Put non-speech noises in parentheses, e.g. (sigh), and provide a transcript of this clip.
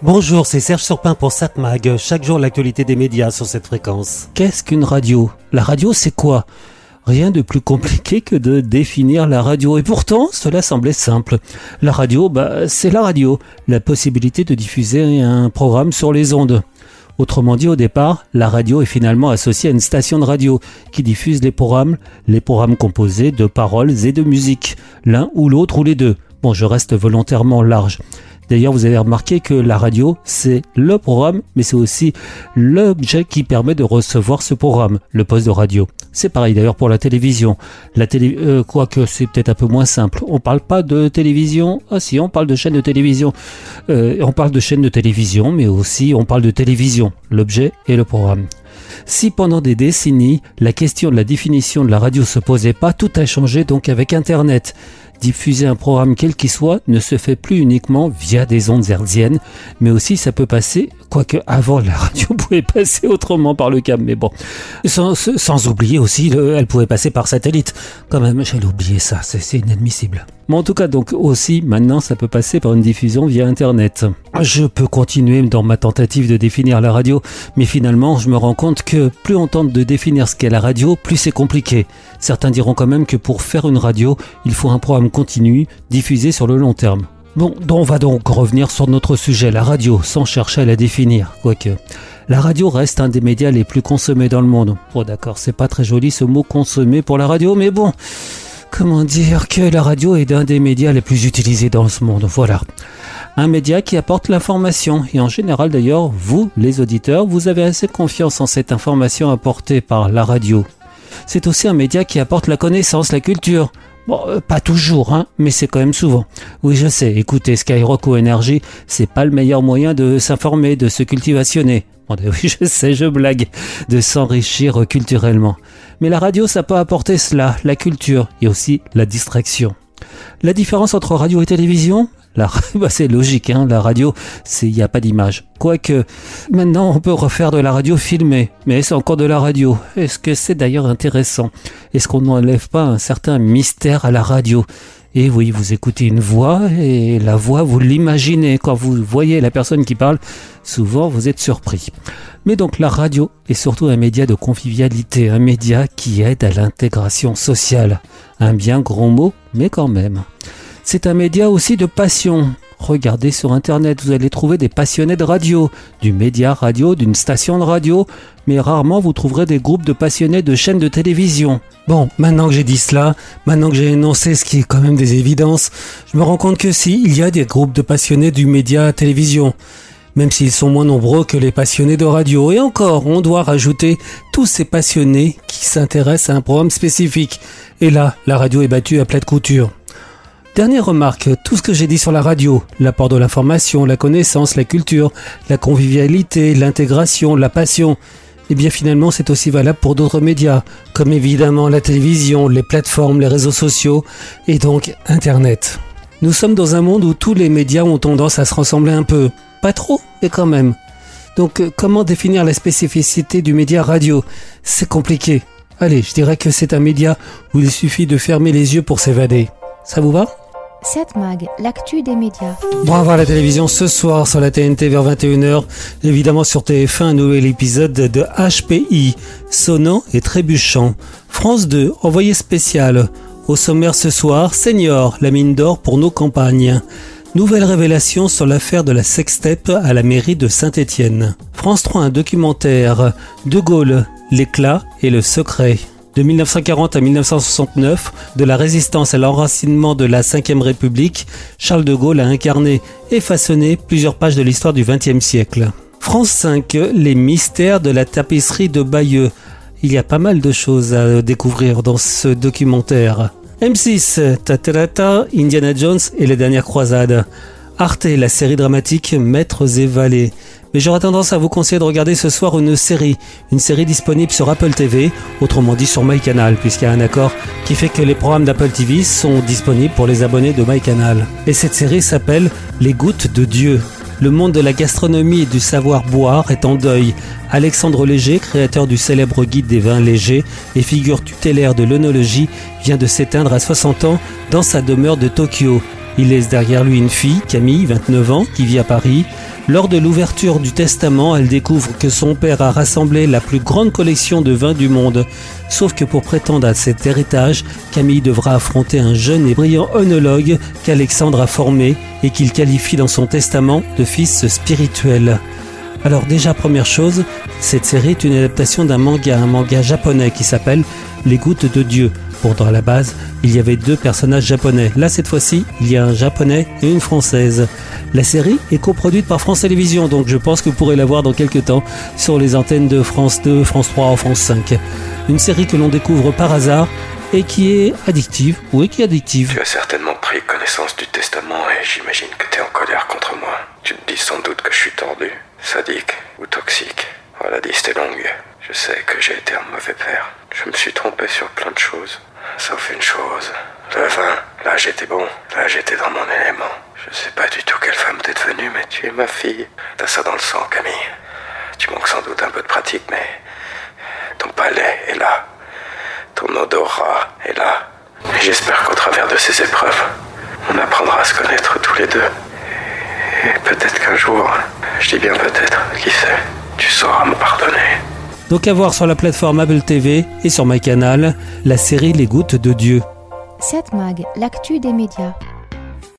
Bonjour, c'est Serge Surpin pour SatMag. Chaque jour, l'actualité des médias sur cette fréquence. Qu'est-ce qu'une radio? La radio, c'est quoi? Rien de plus compliqué que de définir la radio. Et pourtant, cela semblait simple. La radio, bah, c'est la radio. La possibilité de diffuser un programme sur les ondes. Autrement dit, au départ, la radio est finalement associée à une station de radio qui diffuse les programmes, les programmes composés de paroles et de musique, l'un ou l'autre ou les deux. Bon, je reste volontairement large. D'ailleurs, vous avez remarqué que la radio, c'est le programme, mais c'est aussi l'objet qui permet de recevoir ce programme, le poste de radio. C'est pareil d'ailleurs pour la télévision. La télé, euh, quoique c'est peut-être un peu moins simple. On parle pas de télévision. Ah si, on parle de chaîne de télévision. Euh, on parle de chaîne de télévision, mais aussi on parle de télévision, l'objet et le programme. Si pendant des décennies, la question de la définition de la radio se posait pas, tout a changé donc avec Internet. Diffuser un programme quel qu'il soit ne se fait plus uniquement via des ondes hertziennes, mais aussi ça peut passer, quoique avant la radio (laughs) pouvait passer autrement par le câble, mais bon. Sans, sans oublier aussi, le, elle pouvait passer par satellite. Quand même, j'allais oublier ça, c'est inadmissible. Mais en tout cas, donc aussi, maintenant, ça peut passer par une diffusion via Internet. Je peux continuer dans ma tentative de définir la radio, mais finalement, je me rends compte que plus on tente de définir ce qu'est la radio, plus c'est compliqué. Certains diront quand même que pour faire une radio, il faut un programme continu, diffusé sur le long terme. Bon, on va donc revenir sur notre sujet, la radio, sans chercher à la définir, quoique. La radio reste un des médias les plus consommés dans le monde. Bon d'accord, c'est pas très joli ce mot consommé pour la radio, mais bon, comment dire que la radio est un des médias les plus utilisés dans ce monde, voilà. Un média qui apporte l'information, et en général d'ailleurs, vous, les auditeurs, vous avez assez confiance en cette information apportée par la radio. C'est aussi un média qui apporte la connaissance, la culture. Bon, euh, pas toujours, hein, mais c'est quand même souvent. Oui, je sais, écoutez, Skyrock ou Énergie, c'est pas le meilleur moyen de s'informer, de se cultivationner. (laughs) Oui, je sais, je blague, de s'enrichir culturellement. Mais la radio, ça peut apporter cela, la culture et aussi la distraction. La différence entre radio et télévision (laughs) bah c'est logique, hein, la radio, il n'y a pas d'image. Quoique, maintenant on peut refaire de la radio filmée, mais c'est encore de la radio. Est-ce que c'est d'ailleurs intéressant? Est-ce qu'on n'enlève pas un certain mystère à la radio? Et oui, vous écoutez une voix et la voix, vous l'imaginez. Quand vous voyez la personne qui parle, souvent vous êtes surpris. Mais donc la radio est surtout un média de convivialité, un média qui aide à l'intégration sociale. Un bien grand mot, mais quand même. C'est un média aussi de passion. Regardez sur Internet, vous allez trouver des passionnés de radio, du média radio, d'une station de radio, mais rarement vous trouverez des groupes de passionnés de chaînes de télévision. Bon, maintenant que j'ai dit cela, maintenant que j'ai énoncé ce qui est quand même des évidences, je me rends compte que si, il y a des groupes de passionnés du média télévision même s'ils sont moins nombreux que les passionnés de radio. Et encore, on doit rajouter tous ces passionnés qui s'intéressent à un programme spécifique. Et là, la radio est battue à plat de couture. Dernière remarque, tout ce que j'ai dit sur la radio, l'apport de l'information, la connaissance, la culture, la convivialité, l'intégration, la passion, eh bien finalement c'est aussi valable pour d'autres médias, comme évidemment la télévision, les plateformes, les réseaux sociaux et donc Internet. Nous sommes dans un monde où tous les médias ont tendance à se ressembler un peu. Pas trop, mais quand même. Donc euh, comment définir la spécificité du média radio? C'est compliqué. Allez, je dirais que c'est un média où il suffit de fermer les yeux pour s'évader. Ça vous va? 7 Mag, l'actu des médias. Bon, à la télévision ce soir sur la TNT vers 21h. Évidemment sur TF1, un nouvel épisode de HPI, sonnant et trébuchant. France 2, envoyé spécial. Au sommaire ce soir, Senior, la mine d'or pour nos campagnes. Nouvelle révélation sur l'affaire de la sextape à la mairie de Saint-Étienne. France 3, un documentaire. De Gaulle, l'éclat et le secret. De 1940 à 1969, de la résistance à l'enracinement de la Ve République, Charles de Gaulle a incarné et façonné plusieurs pages de l'histoire du XXe siècle. France 5, les mystères de la tapisserie de Bayeux. Il y a pas mal de choses à découvrir dans ce documentaire. M6, Taterata, Indiana Jones et les dernières croisades. Arte, la série dramatique Maîtres et Vallées mais j'aurais tendance à vous conseiller de regarder ce soir une série, une série disponible sur Apple TV, autrement dit sur MyCanal, puisqu'il y a un accord qui fait que les programmes d'Apple TV sont disponibles pour les abonnés de MyCanal. Et cette série s'appelle Les gouttes de Dieu. Le monde de la gastronomie et du savoir boire est en deuil. Alexandre Léger, créateur du célèbre guide des vins légers et figure tutélaire de l'œnologie, vient de s'éteindre à 60 ans dans sa demeure de Tokyo. Il laisse derrière lui une fille, Camille, 29 ans, qui vit à Paris. Lors de l'ouverture du testament, elle découvre que son père a rassemblé la plus grande collection de vins du monde. Sauf que pour prétendre à cet héritage, Camille devra affronter un jeune et brillant œnologue qu'Alexandre a formé et qu'il qualifie dans son testament de fils spirituel. Alors déjà première chose, cette série est une adaptation d'un manga, un manga japonais qui s'appelle Les Gouttes de Dieu. Pourtant à la base, il y avait deux personnages japonais. Là cette fois-ci, il y a un japonais et une française. La série est coproduite par France Télévisions, donc je pense que vous pourrez la voir dans quelques temps sur les antennes de France 2, France 3 ou France 5. Une série que l'on découvre par hasard et qui est addictive. Oui, qui est addictive. Tu as certainement pris connaissance du testament et j'imagine que tu es en colère contre moi. Tu te dis sans doute que je suis tordu sadique ou toxique. Voilà, liste est longue. Je sais que j'ai été un mauvais père. Je me suis trompé sur plein de choses. Sauf une chose. Le vin, là j'étais bon. Là j'étais dans mon élément. Je sais pas du tout quelle femme t'es devenue, mais tu es ma fille. T'as ça dans le sang, Camille. Tu manques sans doute un peu de pratique, mais ton palais est là. Ton odorat est là. Et j'espère qu'au travers de ces épreuves, on apprendra à se connaître tous les deux. Et peut-être qu'un jour, je dis bien peut-être, qui sait, tu sauras me pardonner. Donc à voir sur la plateforme Apple TV et sur MyCanal, la série Les Gouttes de Dieu. 7 Mag, l'actu des médias.